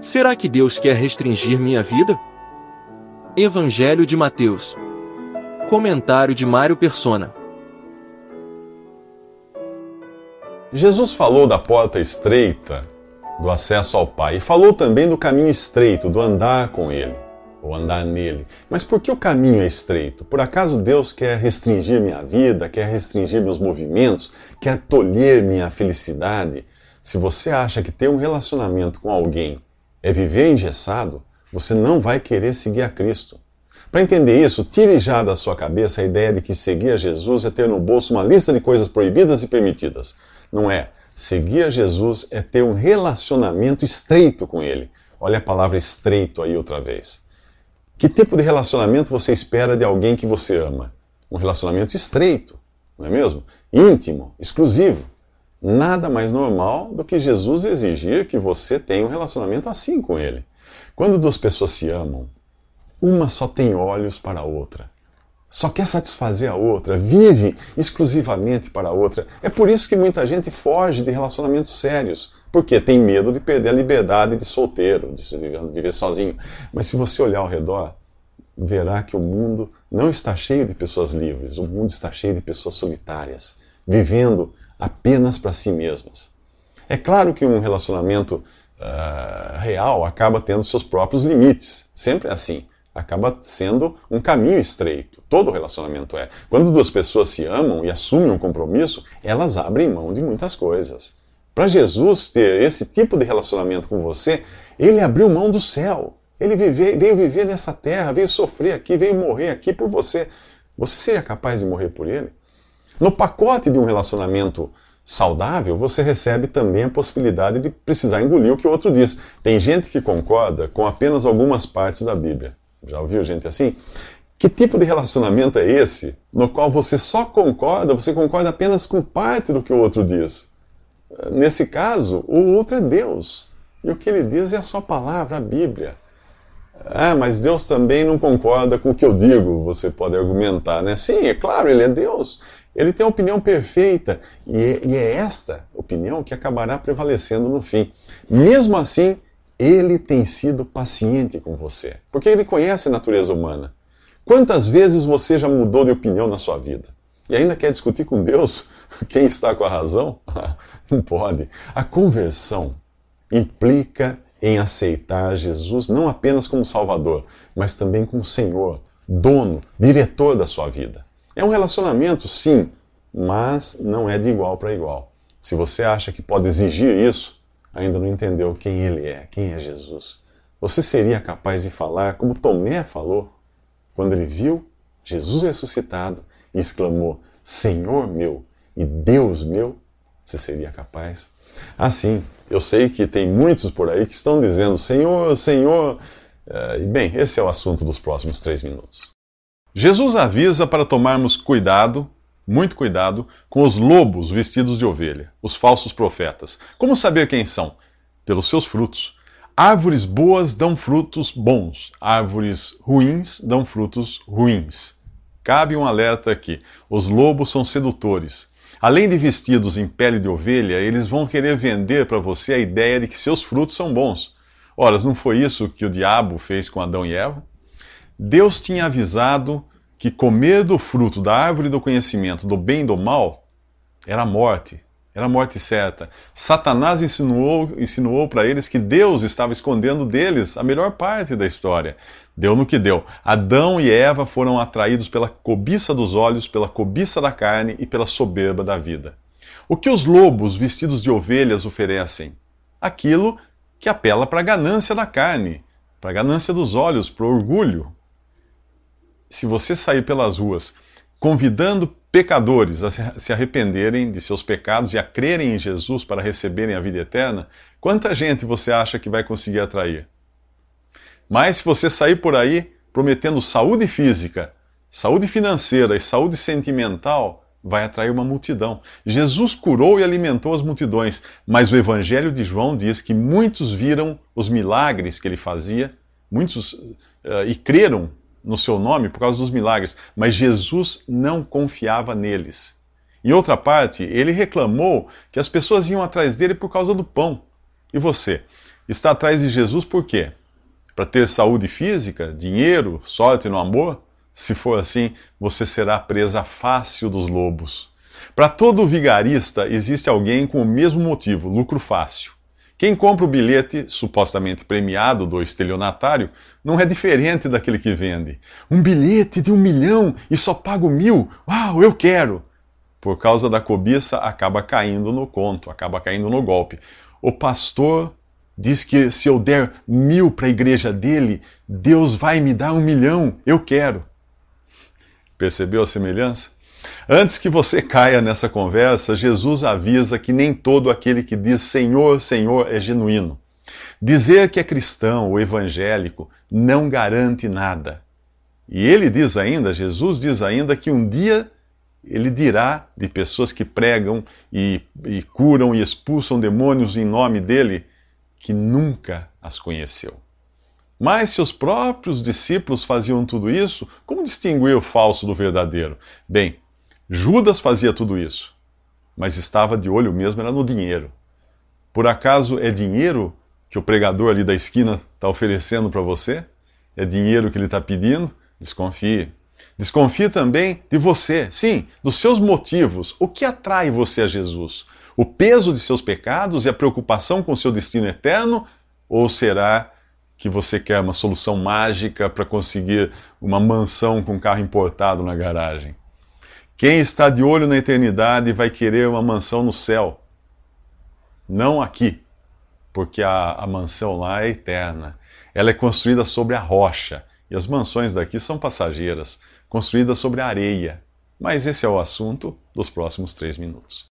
Será que Deus quer restringir minha vida? Evangelho de Mateus. Comentário de Mário Persona. Jesus falou da porta estreita do acesso ao Pai e falou também do caminho estreito, do andar com Ele, ou andar nele. Mas por que o caminho é estreito? Por acaso Deus quer restringir minha vida, quer restringir meus movimentos, quer tolher minha felicidade? Se você acha que ter um relacionamento com alguém é viver engessado, você não vai querer seguir a Cristo. Para entender isso, tire já da sua cabeça a ideia de que seguir a Jesus é ter no bolso uma lista de coisas proibidas e permitidas. Não é. Seguir a Jesus é ter um relacionamento estreito com Ele. Olha a palavra estreito aí outra vez. Que tipo de relacionamento você espera de alguém que você ama? Um relacionamento estreito, não é mesmo? Íntimo, exclusivo. Nada mais normal do que Jesus exigir que você tenha um relacionamento assim com Ele. Quando duas pessoas se amam, uma só tem olhos para a outra. Só quer satisfazer a outra, vive exclusivamente para a outra. É por isso que muita gente foge de relacionamentos sérios, porque tem medo de perder a liberdade de solteiro, de viver sozinho. Mas se você olhar ao redor, verá que o mundo não está cheio de pessoas livres, o mundo está cheio de pessoas solitárias, vivendo apenas para si mesmas. É claro que um relacionamento uh, real acaba tendo seus próprios limites, sempre é assim. Acaba sendo um caminho estreito. Todo relacionamento é. Quando duas pessoas se amam e assumem um compromisso, elas abrem mão de muitas coisas. Para Jesus ter esse tipo de relacionamento com você, ele abriu mão do céu. Ele vive, veio viver nessa terra, veio sofrer aqui, veio morrer aqui por você. Você seria capaz de morrer por ele? No pacote de um relacionamento saudável, você recebe também a possibilidade de precisar engolir o que o outro diz. Tem gente que concorda com apenas algumas partes da Bíblia. Já ouviu gente assim? Que tipo de relacionamento é esse no qual você só concorda, você concorda apenas com parte do que o outro diz? Nesse caso, o outro é Deus. E o que ele diz é a sua palavra, a Bíblia. Ah, mas Deus também não concorda com o que eu digo, você pode argumentar, né? Sim, é claro, ele é Deus. Ele tem a opinião perfeita e é, e é esta opinião que acabará prevalecendo no fim. Mesmo assim, ele tem sido paciente com você, porque ele conhece a natureza humana. Quantas vezes você já mudou de opinião na sua vida? E ainda quer discutir com Deus quem está com a razão? Não pode. A conversão implica em aceitar Jesus não apenas como Salvador, mas também como Senhor, dono, diretor da sua vida. É um relacionamento, sim, mas não é de igual para igual. Se você acha que pode exigir isso, ainda não entendeu quem ele é, quem é Jesus. Você seria capaz de falar como Tomé falou, quando ele viu Jesus ressuscitado e exclamou: Senhor meu e Deus meu? Você seria capaz? Assim, eu sei que tem muitos por aí que estão dizendo: Senhor, Senhor. Eh, e bem, esse é o assunto dos próximos três minutos. Jesus avisa para tomarmos cuidado, muito cuidado, com os lobos vestidos de ovelha, os falsos profetas. Como saber quem são? Pelos seus frutos. Árvores boas dão frutos bons, árvores ruins dão frutos ruins. Cabe um alerta aqui: os lobos são sedutores. Além de vestidos em pele de ovelha, eles vão querer vender para você a ideia de que seus frutos são bons. Ora, não foi isso que o diabo fez com Adão e Eva? Deus tinha avisado que comer do fruto da árvore do conhecimento do bem e do mal era morte, era morte certa. Satanás insinuou, insinuou para eles que Deus estava escondendo deles a melhor parte da história. Deu no que deu. Adão e Eva foram atraídos pela cobiça dos olhos, pela cobiça da carne e pela soberba da vida. O que os lobos vestidos de ovelhas oferecem? Aquilo que apela para a ganância da carne, para a ganância dos olhos, para o orgulho, se você sair pelas ruas convidando pecadores a se arrependerem de seus pecados e a crerem em Jesus para receberem a vida eterna, quanta gente você acha que vai conseguir atrair? Mas se você sair por aí prometendo saúde física, saúde financeira e saúde sentimental, vai atrair uma multidão. Jesus curou e alimentou as multidões, mas o Evangelho de João diz que muitos viram os milagres que ele fazia, muitos uh, e creram no seu nome por causa dos milagres, mas Jesus não confiava neles. Em outra parte, ele reclamou que as pessoas iam atrás dele por causa do pão. E você? está atrás de Jesus por quê? Para ter saúde física, dinheiro, sorte no amor? Se for assim, você será presa fácil dos lobos. Para todo vigarista existe alguém com o mesmo motivo, lucro fácil. Quem compra o bilhete supostamente premiado do estelionatário não é diferente daquele que vende. Um bilhete de um milhão e só pago mil? Uau, eu quero! Por causa da cobiça, acaba caindo no conto, acaba caindo no golpe. O pastor diz que se eu der mil para a igreja dele, Deus vai me dar um milhão. Eu quero. Percebeu a semelhança? Antes que você caia nessa conversa, Jesus avisa que nem todo aquele que diz Senhor, Senhor é genuíno. Dizer que é cristão ou evangélico não garante nada. E ele diz ainda, Jesus diz ainda, que um dia ele dirá de pessoas que pregam e, e curam e expulsam demônios em nome dele, que nunca as conheceu. Mas se os próprios discípulos faziam tudo isso, como distinguir o falso do verdadeiro? Bem, Judas fazia tudo isso, mas estava de olho mesmo era no dinheiro. Por acaso é dinheiro que o pregador ali da esquina está oferecendo para você? É dinheiro que ele está pedindo? Desconfie. Desconfie também de você, sim, dos seus motivos. O que atrai você a Jesus? O peso de seus pecados e a preocupação com seu destino eterno? Ou será que você quer uma solução mágica para conseguir uma mansão com carro importado na garagem? Quem está de olho na eternidade vai querer uma mansão no céu, não aqui, porque a, a mansão lá é eterna. Ela é construída sobre a rocha, e as mansões daqui são passageiras, construídas sobre a areia. Mas esse é o assunto dos próximos três minutos.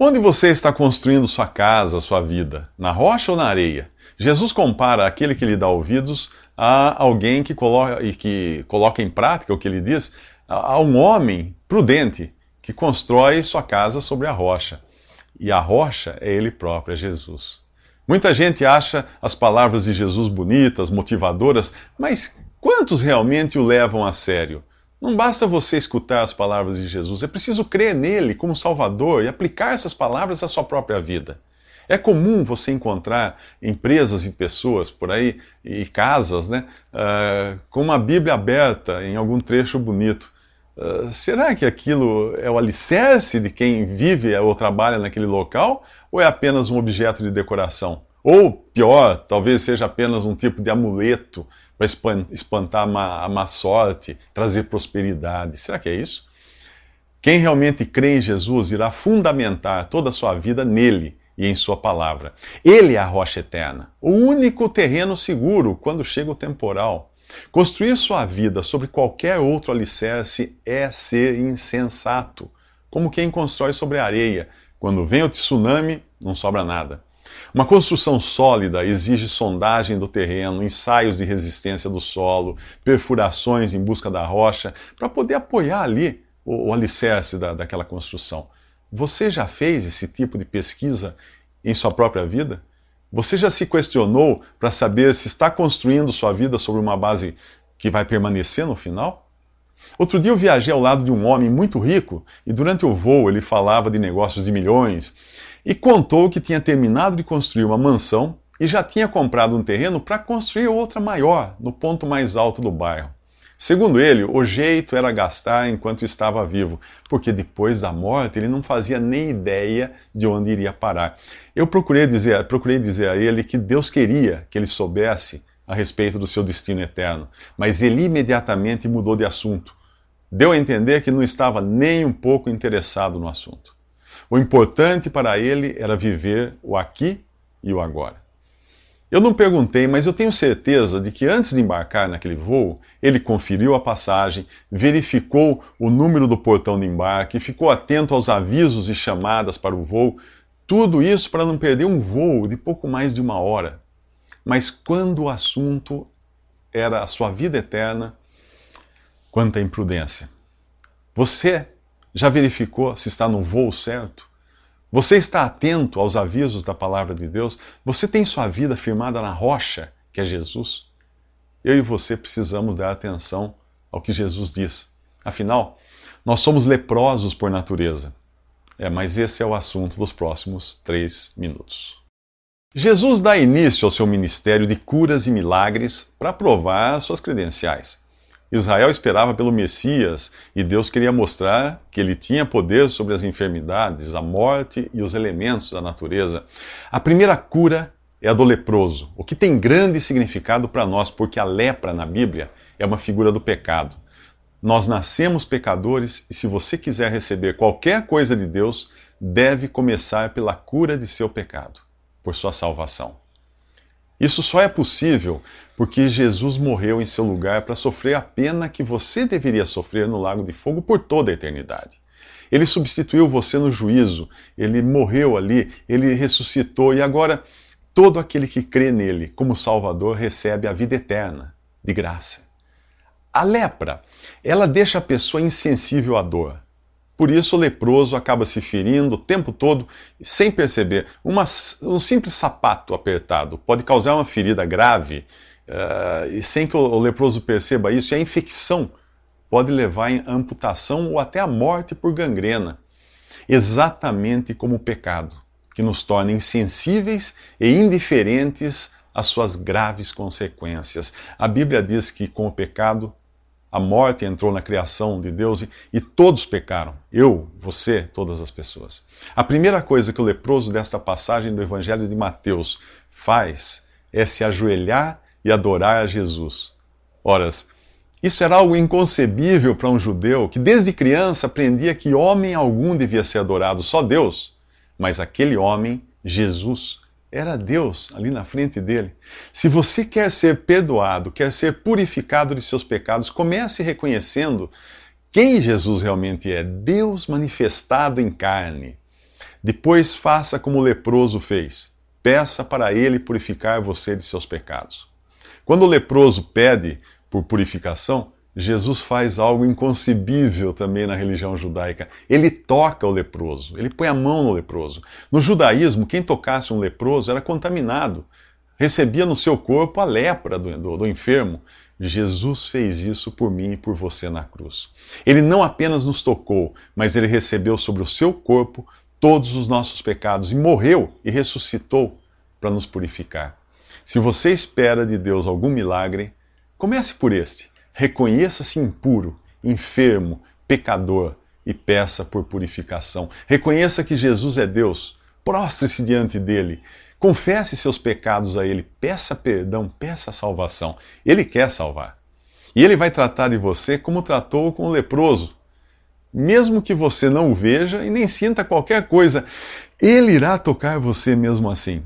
Onde você está construindo sua casa, sua vida? Na rocha ou na areia? Jesus compara aquele que lhe dá ouvidos a alguém que coloca, e que coloca em prática o que ele diz, a um homem prudente que constrói sua casa sobre a rocha. E a rocha é ele próprio, é Jesus. Muita gente acha as palavras de Jesus bonitas, motivadoras, mas quantos realmente o levam a sério? Não basta você escutar as palavras de Jesus, é preciso crer nele como Salvador e aplicar essas palavras à sua própria vida. É comum você encontrar empresas e pessoas por aí, e casas, né, uh, com uma Bíblia aberta em algum trecho bonito. Uh, será que aquilo é o alicerce de quem vive ou trabalha naquele local? Ou é apenas um objeto de decoração? Ou, pior, talvez seja apenas um tipo de amuleto para espantar a má, a má sorte, trazer prosperidade. Será que é isso? Quem realmente crê em Jesus irá fundamentar toda a sua vida nele e em Sua palavra. Ele é a rocha eterna, o único terreno seguro quando chega o temporal. Construir sua vida sobre qualquer outro alicerce é ser insensato, como quem constrói sobre areia. Quando vem o tsunami, não sobra nada. Uma construção sólida exige sondagem do terreno, ensaios de resistência do solo, perfurações em busca da rocha, para poder apoiar ali o, o alicerce da, daquela construção. Você já fez esse tipo de pesquisa em sua própria vida? Você já se questionou para saber se está construindo sua vida sobre uma base que vai permanecer no final? Outro dia eu viajei ao lado de um homem muito rico e durante o voo ele falava de negócios de milhões e contou que tinha terminado de construir uma mansão e já tinha comprado um terreno para construir outra maior no ponto mais alto do bairro. Segundo ele, o jeito era gastar enquanto estava vivo, porque depois da morte ele não fazia nem ideia de onde iria parar. Eu procurei dizer, procurei dizer a ele que Deus queria que ele soubesse a respeito do seu destino eterno, mas ele imediatamente mudou de assunto. Deu a entender que não estava nem um pouco interessado no assunto. O importante para ele era viver o aqui e o agora. Eu não perguntei, mas eu tenho certeza de que antes de embarcar naquele voo, ele conferiu a passagem, verificou o número do portão de embarque, ficou atento aos avisos e chamadas para o voo, tudo isso para não perder um voo de pouco mais de uma hora. Mas quando o assunto era a sua vida eterna, quanta imprudência. Você já verificou se está no voo certo? Você está atento aos avisos da palavra de Deus? Você tem sua vida firmada na rocha, que é Jesus? Eu e você precisamos dar atenção ao que Jesus diz. Afinal, nós somos leprosos por natureza. É, mas esse é o assunto dos próximos três minutos. Jesus dá início ao seu ministério de curas e milagres para provar suas credenciais. Israel esperava pelo Messias e Deus queria mostrar que ele tinha poder sobre as enfermidades, a morte e os elementos da natureza. A primeira cura é a do leproso, o que tem grande significado para nós, porque a lepra na Bíblia é uma figura do pecado. Nós nascemos pecadores e se você quiser receber qualquer coisa de Deus, deve começar pela cura de seu pecado, por sua salvação. Isso só é possível porque Jesus morreu em seu lugar para sofrer a pena que você deveria sofrer no lago de fogo por toda a eternidade. Ele substituiu você no juízo, ele morreu ali, ele ressuscitou e agora todo aquele que crê nele como Salvador recebe a vida eterna, de graça. A lepra, ela deixa a pessoa insensível à dor. Por isso o leproso acaba se ferindo o tempo todo sem perceber. Uma, um simples sapato apertado pode causar uma ferida grave uh, e sem que o, o leproso perceba isso, e a infecção pode levar à amputação ou até à morte por gangrena. Exatamente como o pecado, que nos torna insensíveis e indiferentes às suas graves consequências. A Bíblia diz que com o pecado a morte entrou na criação de Deus e, e, todos pecaram. Eu, você, todas as pessoas. A primeira coisa que o leproso desta passagem do Evangelho de Mateus faz é se ajoelhar e adorar a Jesus. Ora, isso era algo inconcebível para um judeu que desde criança aprendia que homem algum devia ser adorado, só Deus. Mas aquele homem, Jesus, era Deus ali na frente dele. Se você quer ser perdoado, quer ser purificado de seus pecados, comece reconhecendo quem Jesus realmente é: Deus manifestado em carne. Depois faça como o leproso fez: peça para ele purificar você de seus pecados. Quando o leproso pede por purificação, Jesus faz algo inconcebível também na religião judaica. Ele toca o leproso, ele põe a mão no leproso. No judaísmo, quem tocasse um leproso era contaminado, recebia no seu corpo a lepra do, do, do enfermo. Jesus fez isso por mim e por você na cruz. Ele não apenas nos tocou, mas ele recebeu sobre o seu corpo todos os nossos pecados e morreu e ressuscitou para nos purificar. Se você espera de Deus algum milagre, comece por este Reconheça-se impuro, enfermo, pecador e peça por purificação. Reconheça que Jesus é Deus. Prostre-se diante dele. Confesse seus pecados a ele. Peça perdão, peça salvação. Ele quer salvar. E ele vai tratar de você como tratou com o leproso. Mesmo que você não o veja e nem sinta qualquer coisa, ele irá tocar você mesmo assim.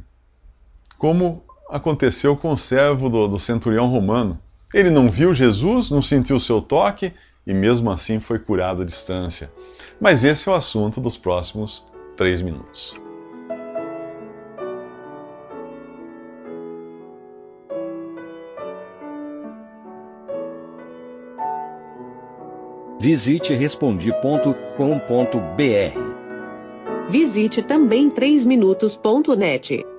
Como aconteceu com o servo do, do centurião romano. Ele não viu Jesus, não sentiu o seu toque e mesmo assim foi curado à distância. Mas esse é o assunto dos próximos três minutos. Visite respondi.com.br. Visite também 3minutos.net.